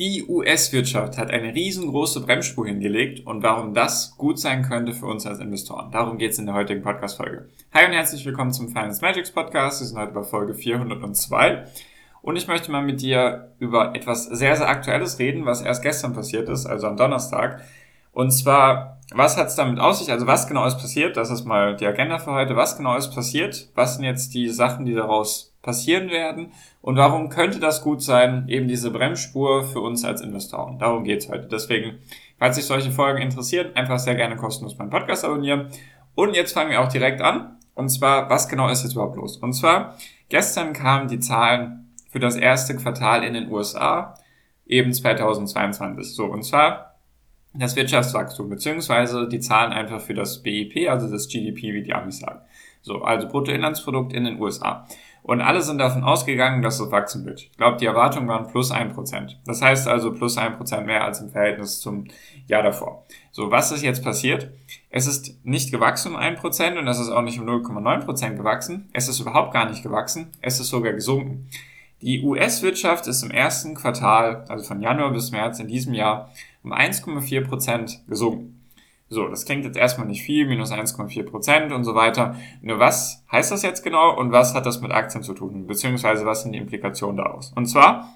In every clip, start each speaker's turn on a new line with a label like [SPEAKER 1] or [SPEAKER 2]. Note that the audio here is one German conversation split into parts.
[SPEAKER 1] Die US-Wirtschaft hat eine riesengroße Bremsspur hingelegt und warum das gut sein könnte für uns als Investoren. Darum geht es in der heutigen Podcast-Folge. Hi und herzlich willkommen zum Finance Magics Podcast. Wir sind heute bei Folge 402 und ich möchte mal mit dir über etwas sehr, sehr Aktuelles reden, was erst gestern passiert ist, also am Donnerstag. Und zwar, was hat es damit aus sich? Also was genau ist passiert? Das ist mal die Agenda für heute. Was genau ist passiert? Was sind jetzt die Sachen, die daraus passieren werden und warum könnte das gut sein, eben diese Bremsspur für uns als Investoren. Darum geht's heute. Deswegen, falls sich solche Folgen interessieren, einfach sehr gerne kostenlos meinen Podcast abonnieren. Und jetzt fangen wir auch direkt an. Und zwar, was genau ist jetzt überhaupt los? Und zwar, gestern kamen die Zahlen für das erste Quartal in den USA, eben 2022. So, und zwar das Wirtschaftswachstum, beziehungsweise die Zahlen einfach für das BIP, also das GDP, wie die Amis sagen. So, also Bruttoinlandsprodukt in den USA. Und alle sind davon ausgegangen, dass es wachsen wird. Ich glaube, die Erwartungen waren plus ein Prozent. Das heißt also plus ein Prozent mehr als im Verhältnis zum Jahr davor. So, was ist jetzt passiert? Es ist nicht gewachsen um ein Prozent und es ist auch nicht um 0,9 Prozent gewachsen. Es ist überhaupt gar nicht gewachsen. Es ist sogar gesunken. Die US-Wirtschaft ist im ersten Quartal, also von Januar bis März in diesem Jahr, um 1,4 Prozent gesunken. So, das klingt jetzt erstmal nicht viel, minus 1,4 Prozent und so weiter. Nur was heißt das jetzt genau und was hat das mit Aktien zu tun? Beziehungsweise was sind die Implikationen daraus? Und zwar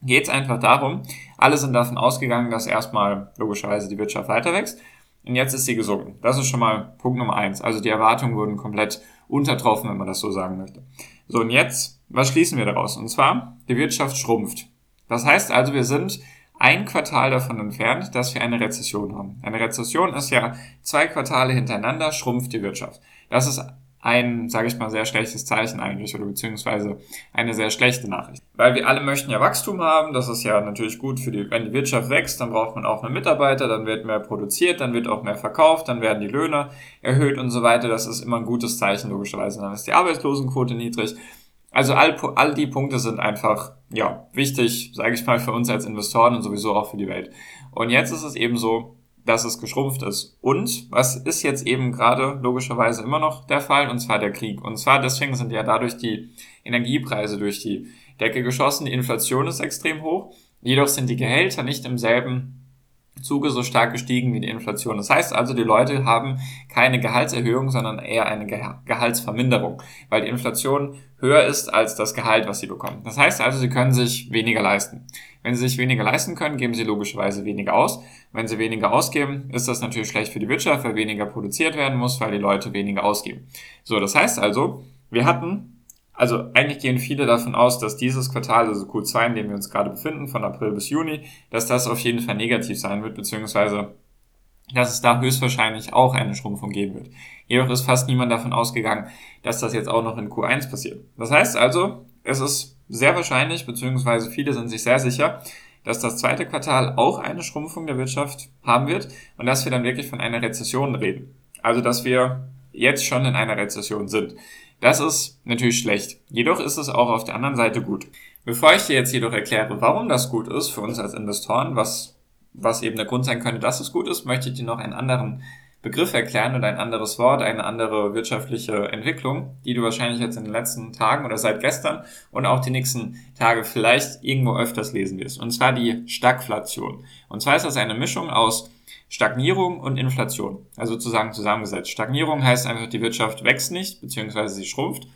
[SPEAKER 1] geht es einfach darum, alle sind davon ausgegangen, dass erstmal logischerweise die Wirtschaft weiter wächst. Und jetzt ist sie gesunken. Das ist schon mal Punkt Nummer eins. Also die Erwartungen wurden komplett untertroffen, wenn man das so sagen möchte. So, und jetzt, was schließen wir daraus? Und zwar, die Wirtschaft schrumpft. Das heißt also, wir sind ein Quartal davon entfernt, dass wir eine Rezession haben. Eine Rezession ist ja zwei Quartale hintereinander schrumpft die Wirtschaft. Das ist ein, sage ich mal, sehr schlechtes Zeichen eigentlich oder beziehungsweise eine sehr schlechte Nachricht. Weil wir alle möchten ja Wachstum haben, das ist ja natürlich gut für die, wenn die Wirtschaft wächst, dann braucht man auch mehr Mitarbeiter, dann wird mehr produziert, dann wird auch mehr verkauft, dann werden die Löhne erhöht und so weiter. Das ist immer ein gutes Zeichen logischerweise. Dann ist die Arbeitslosenquote niedrig also all, all die Punkte sind einfach ja wichtig, sage ich mal, für uns als Investoren und sowieso auch für die Welt. Und jetzt ist es eben so, dass es geschrumpft ist. Und was ist jetzt eben gerade logischerweise immer noch der Fall? Und zwar der Krieg. Und zwar deswegen sind ja dadurch die Energiepreise durch die Decke geschossen. Die Inflation ist extrem hoch. Jedoch sind die Gehälter nicht im selben Zuge so stark gestiegen wie die Inflation. Das heißt also, die Leute haben keine Gehaltserhöhung, sondern eher eine Gehaltsverminderung, weil die Inflation höher ist als das Gehalt, was sie bekommen. Das heißt also, sie können sich weniger leisten. Wenn sie sich weniger leisten können, geben sie logischerweise weniger aus. Wenn sie weniger ausgeben, ist das natürlich schlecht für die Wirtschaft, weil weniger produziert werden muss, weil die Leute weniger ausgeben. So, das heißt also, wir hatten also eigentlich gehen viele davon aus, dass dieses Quartal, also Q2, in dem wir uns gerade befinden, von April bis Juni, dass das auf jeden Fall negativ sein wird, beziehungsweise dass es da höchstwahrscheinlich auch eine Schrumpfung geben wird. Jedoch ist fast niemand davon ausgegangen, dass das jetzt auch noch in Q1 passiert. Das heißt also, es ist sehr wahrscheinlich, beziehungsweise viele sind sich sehr sicher, dass das zweite Quartal auch eine Schrumpfung der Wirtschaft haben wird und dass wir dann wirklich von einer Rezession reden. Also, dass wir jetzt schon in einer Rezession sind. Das ist natürlich schlecht. Jedoch ist es auch auf der anderen Seite gut. Bevor ich dir jetzt jedoch erkläre, warum das gut ist für uns als Investoren, was, was eben der Grund sein könnte, dass es gut ist, möchte ich dir noch einen anderen Begriff erklären und ein anderes Wort, eine andere wirtschaftliche Entwicklung, die du wahrscheinlich jetzt in den letzten Tagen oder seit gestern und auch die nächsten Tage vielleicht irgendwo öfters lesen wirst. Und zwar die Stagflation. Und zwar ist das eine Mischung aus Stagnierung und Inflation, also sozusagen zusammengesetzt. Stagnierung heißt einfach, die Wirtschaft wächst nicht, beziehungsweise sie schrumpft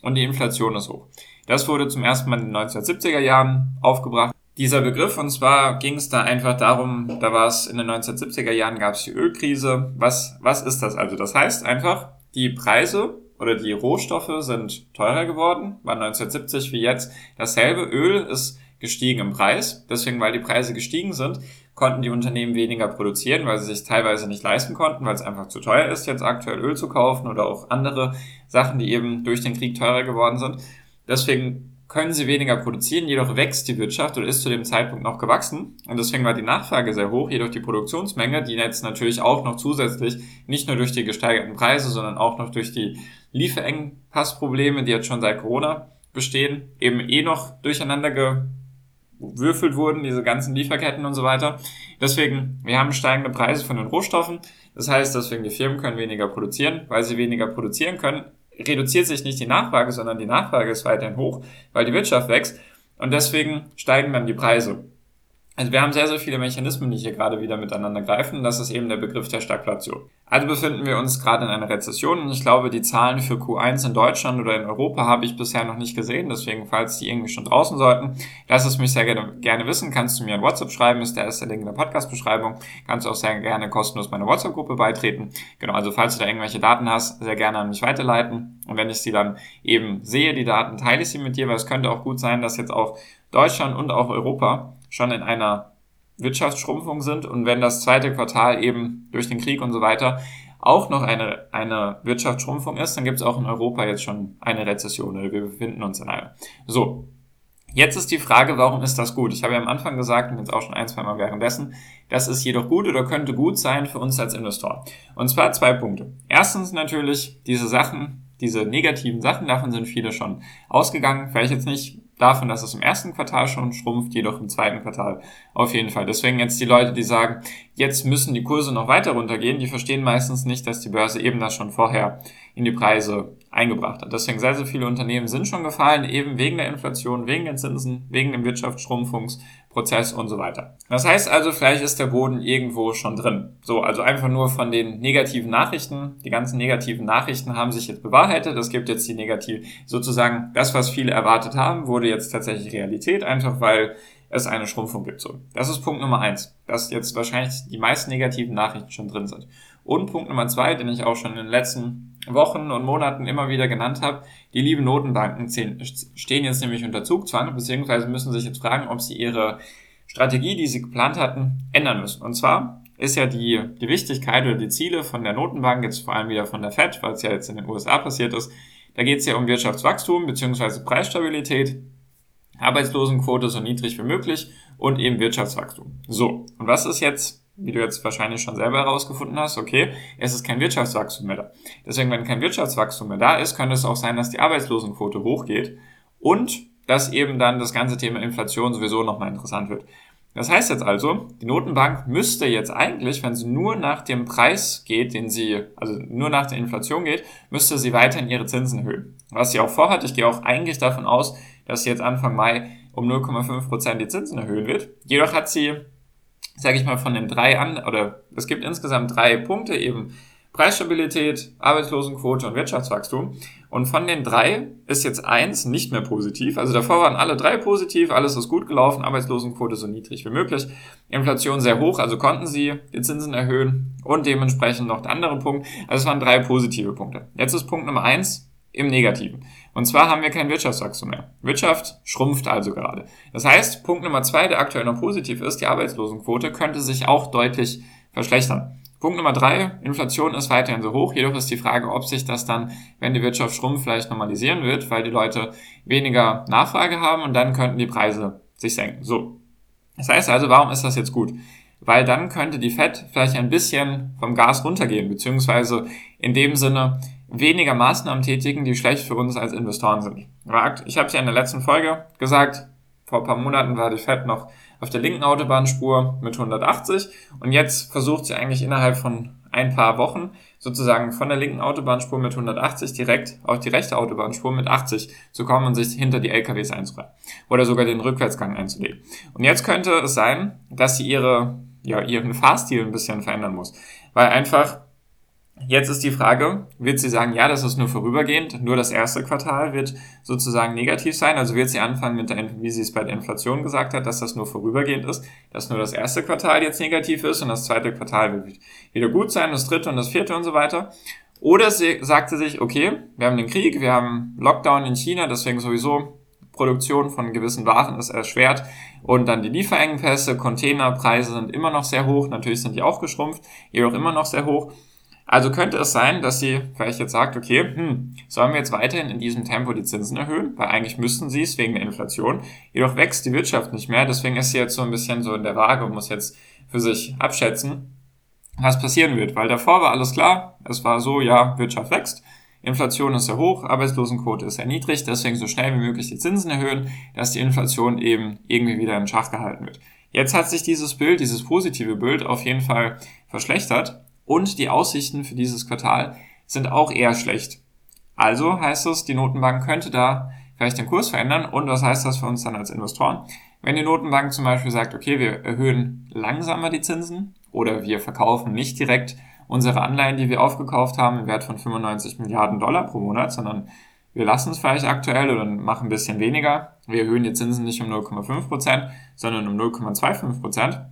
[SPEAKER 1] und die Inflation ist hoch. Das wurde zum ersten Mal in den 1970er Jahren aufgebracht. Dieser Begriff, und zwar ging es da einfach darum, da war es in den 1970er Jahren gab es die Ölkrise. Was, was ist das also? Das heißt einfach, die Preise oder die Rohstoffe sind teurer geworden, war 1970 wie jetzt dasselbe. Öl ist gestiegen im Preis, deswegen weil die Preise gestiegen sind, konnten die Unternehmen weniger produzieren, weil sie sich teilweise nicht leisten konnten, weil es einfach zu teuer ist, jetzt aktuell Öl zu kaufen oder auch andere Sachen, die eben durch den Krieg teurer geworden sind. Deswegen können sie weniger produzieren, jedoch wächst die Wirtschaft oder ist zu dem Zeitpunkt noch gewachsen. Und deswegen war die Nachfrage sehr hoch, jedoch die Produktionsmenge, die jetzt natürlich auch noch zusätzlich, nicht nur durch die gesteigerten Preise, sondern auch noch durch die Lieferengpassprobleme, die jetzt schon seit Corona bestehen, eben eh noch durcheinander gewürfelt wurden, diese ganzen Lieferketten und so weiter. Deswegen, wir haben steigende Preise von den Rohstoffen. Das heißt, deswegen die Firmen können weniger produzieren, weil sie weniger produzieren können, reduziert sich nicht die Nachfrage, sondern die Nachfrage ist weiterhin hoch, weil die Wirtschaft wächst und deswegen steigen dann die Preise. Also wir haben sehr, sehr viele Mechanismen, die hier gerade wieder miteinander greifen. Das ist eben der Begriff der Stagflation. Also befinden wir uns gerade in einer Rezession und ich glaube, die Zahlen für Q1 in Deutschland oder in Europa habe ich bisher noch nicht gesehen. Deswegen, falls die irgendwie schon draußen sollten, lass es mich sehr gerne, gerne wissen. Kannst du mir ein WhatsApp schreiben, ist der erste Link in der Podcast-Beschreibung. Kannst du auch sehr gerne kostenlos meiner WhatsApp-Gruppe beitreten. Genau, also falls du da irgendwelche Daten hast, sehr gerne an mich weiterleiten. Und wenn ich sie dann eben sehe, die Daten, teile ich sie mit dir, weil es könnte auch gut sein, dass jetzt auch Deutschland und auch Europa schon in einer Wirtschaftsschrumpfung sind und wenn das zweite Quartal eben durch den Krieg und so weiter auch noch eine, eine Wirtschaftsschrumpfung ist, dann gibt es auch in Europa jetzt schon eine Rezession oder wir befinden uns in einer. So, jetzt ist die Frage, warum ist das gut? Ich habe ja am Anfang gesagt und jetzt auch schon ein, zwei Mal währenddessen, das ist jedoch gut oder könnte gut sein für uns als Investor. Und zwar zwei Punkte. Erstens natürlich diese Sachen, diese negativen Sachen, davon sind viele schon ausgegangen. Vielleicht jetzt nicht davon, dass es im ersten Quartal schon schrumpft, jedoch im zweiten Quartal auf jeden Fall. Deswegen jetzt die Leute, die sagen, jetzt müssen die Kurse noch weiter runtergehen, die verstehen meistens nicht, dass die Börse eben das schon vorher in die Preise eingebracht hat. Deswegen sehr, sehr viele Unternehmen sind schon gefallen, eben wegen der Inflation, wegen den Zinsen, wegen dem Wirtschaftsschrumpfungsprozess und so weiter. Das heißt also, vielleicht ist der Boden irgendwo schon drin. So, also einfach nur von den negativen Nachrichten. Die ganzen negativen Nachrichten haben sich jetzt bewahrheitet. Es gibt jetzt die negativ, sozusagen das, was viele erwartet haben, wurde jetzt tatsächlich Realität, einfach weil es eine Schrumpfung gibt. So, das ist Punkt Nummer eins, dass jetzt wahrscheinlich die meisten negativen Nachrichten schon drin sind. Und Punkt Nummer zwei, den ich auch schon in den letzten Wochen und Monaten immer wieder genannt habe, die lieben Notenbanken stehen jetzt nämlich unter Zugzwang, beziehungsweise müssen sich jetzt fragen, ob sie ihre Strategie, die sie geplant hatten, ändern müssen. Und zwar ist ja die, die Wichtigkeit oder die Ziele von der Notenbank, jetzt vor allem wieder von der Fed, weil es ja jetzt in den USA passiert ist, da geht es ja um Wirtschaftswachstum beziehungsweise Preisstabilität, Arbeitslosenquote so niedrig wie möglich und eben Wirtschaftswachstum. So, und was ist jetzt wie du jetzt wahrscheinlich schon selber herausgefunden hast, okay, es ist kein Wirtschaftswachstum mehr da. Deswegen, wenn kein Wirtschaftswachstum mehr da ist, könnte es auch sein, dass die Arbeitslosenquote hochgeht und dass eben dann das ganze Thema Inflation sowieso nochmal interessant wird. Das heißt jetzt also, die Notenbank müsste jetzt eigentlich, wenn sie nur nach dem Preis geht, den sie, also nur nach der Inflation geht, müsste sie weiterhin ihre Zinsen erhöhen. Was sie auch vorhat, ich gehe auch eigentlich davon aus, dass sie jetzt Anfang Mai um 0,5 Prozent die Zinsen erhöhen wird. Jedoch hat sie sage ich mal, von den drei an, oder es gibt insgesamt drei Punkte eben. Preisstabilität, Arbeitslosenquote und Wirtschaftswachstum. Und von den drei ist jetzt eins nicht mehr positiv. Also davor waren alle drei positiv, alles ist gut gelaufen, Arbeitslosenquote so niedrig wie möglich, Inflation sehr hoch, also konnten sie die Zinsen erhöhen und dementsprechend noch der andere Punkt. Also es waren drei positive Punkte. Jetzt ist Punkt Nummer eins, im Negativen. Und zwar haben wir kein Wirtschaftswachstum mehr. Wirtschaft schrumpft also gerade. Das heißt, Punkt Nummer zwei, der aktuell noch positiv ist, die Arbeitslosenquote könnte sich auch deutlich verschlechtern. Punkt Nummer drei, Inflation ist weiterhin so hoch, jedoch ist die Frage, ob sich das dann, wenn die Wirtschaft schrumpft, vielleicht normalisieren wird, weil die Leute weniger Nachfrage haben und dann könnten die Preise sich senken. So. Das heißt also, warum ist das jetzt gut? Weil dann könnte die Fed vielleicht ein bisschen vom Gas runtergehen, beziehungsweise in dem Sinne, weniger Maßnahmen tätigen, die schlecht für uns als Investoren sind. Ich habe es ja in der letzten Folge gesagt, vor ein paar Monaten war die Fed noch auf der linken Autobahnspur mit 180 und jetzt versucht sie eigentlich innerhalb von ein paar Wochen sozusagen von der linken Autobahnspur mit 180 direkt auf die rechte Autobahnspur mit 80 zu kommen und sich hinter die LKWs einzureihen oder sogar den Rückwärtsgang einzulegen. Und jetzt könnte es sein, dass sie ihre, ja, ihren Fahrstil ein bisschen verändern muss, weil einfach Jetzt ist die Frage, wird sie sagen, ja, das ist nur vorübergehend, nur das erste Quartal wird sozusagen negativ sein? Also wird sie anfangen mit der, wie sie es bei der Inflation gesagt hat, dass das nur vorübergehend ist, dass nur das erste Quartal jetzt negativ ist und das zweite Quartal wird wieder gut sein, das dritte und das vierte und so weiter? Oder sie sagte sich, okay, wir haben den Krieg, wir haben Lockdown in China, deswegen sowieso Produktion von gewissen Waren ist erschwert und dann die Lieferengpässe, Containerpreise sind immer noch sehr hoch, natürlich sind die auch geschrumpft, jedoch immer noch sehr hoch. Also könnte es sein, dass sie vielleicht jetzt sagt, okay, hm, sollen wir jetzt weiterhin in diesem Tempo die Zinsen erhöhen? Weil eigentlich müssten sie es wegen der Inflation. Jedoch wächst die Wirtschaft nicht mehr. Deswegen ist sie jetzt so ein bisschen so in der Waage und muss jetzt für sich abschätzen, was passieren wird. Weil davor war alles klar. Es war so, ja, Wirtschaft wächst. Inflation ist sehr hoch, Arbeitslosenquote ist sehr niedrig, deswegen so schnell wie möglich die Zinsen erhöhen, dass die Inflation eben irgendwie wieder in Schach gehalten wird. Jetzt hat sich dieses Bild, dieses positive Bild auf jeden Fall verschlechtert und die Aussichten für dieses Quartal sind auch eher schlecht. Also heißt es, die Notenbank könnte da vielleicht den Kurs verändern und was heißt das für uns dann als Investoren? Wenn die Notenbank zum Beispiel sagt, okay, wir erhöhen langsamer die Zinsen oder wir verkaufen nicht direkt unsere Anleihen, die wir aufgekauft haben, im Wert von 95 Milliarden Dollar pro Monat, sondern wir lassen es vielleicht aktuell oder machen ein bisschen weniger. Wir erhöhen die Zinsen nicht um 0,5%, Prozent, sondern um 0,25%.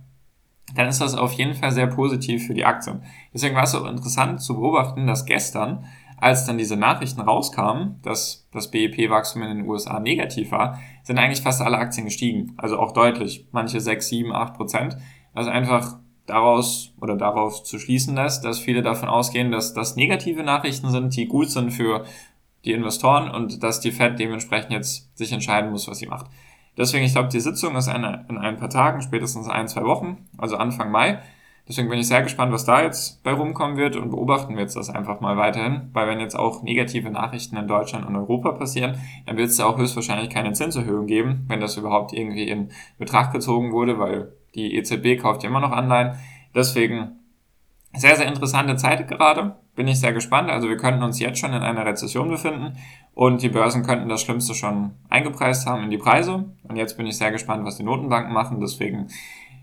[SPEAKER 1] Dann ist das auf jeden Fall sehr positiv für die Aktien. Deswegen war es auch interessant zu beobachten, dass gestern, als dann diese Nachrichten rauskamen, dass das BIP-Wachstum in den USA negativ war, sind eigentlich fast alle Aktien gestiegen. Also auch deutlich. Manche 6, 7, 8 Prozent. Also einfach daraus oder darauf zu schließen lässt, dass viele davon ausgehen, dass das negative Nachrichten sind, die gut sind für die Investoren und dass die Fed dementsprechend jetzt sich entscheiden muss, was sie macht. Deswegen, ich glaube, die Sitzung ist eine, in ein paar Tagen, spätestens ein, zwei Wochen, also Anfang Mai. Deswegen bin ich sehr gespannt, was da jetzt bei rumkommen wird und beobachten wir jetzt das einfach mal weiterhin, weil wenn jetzt auch negative Nachrichten in Deutschland und Europa passieren, dann wird es ja auch höchstwahrscheinlich keine Zinserhöhung geben, wenn das überhaupt irgendwie in Betracht gezogen wurde, weil die EZB kauft ja immer noch Anleihen. Deswegen sehr, sehr interessante Zeit gerade. Bin ich sehr gespannt. Also wir könnten uns jetzt schon in einer Rezession befinden und die Börsen könnten das Schlimmste schon eingepreist haben in die Preise. Und jetzt bin ich sehr gespannt, was die Notenbanken machen. Deswegen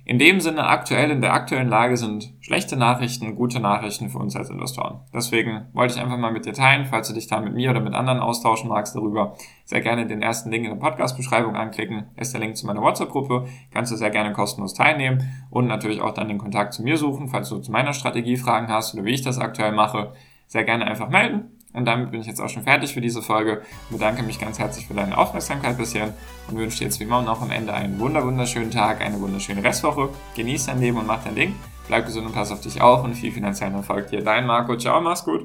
[SPEAKER 1] in dem Sinne aktuell, in der aktuellen Lage sind schlechte Nachrichten gute Nachrichten für uns als Investoren. Deswegen wollte ich einfach mal mit dir teilen, falls du dich da mit mir oder mit anderen austauschen magst darüber, sehr gerne den ersten Link in der Podcast-Beschreibung anklicken. Ist der Link zu meiner WhatsApp-Gruppe. Kannst du sehr gerne kostenlos teilnehmen und natürlich auch dann den Kontakt zu mir suchen, falls du zu meiner Strategie Fragen hast oder wie ich das aktuell mache. Sehr gerne einfach melden. Und damit bin ich jetzt auch schon fertig für diese Folge. Bedanke mich ganz herzlich für deine Aufmerksamkeit bisher und wünsche dir jetzt wie immer noch am Ende einen wunderschönen Tag, eine wunderschöne Restwoche. Genieß dein Leben und mach dein Ding. Bleib gesund und pass auf dich auf und viel finanziellen Erfolg dir. Dein Marco. Ciao, mach's gut.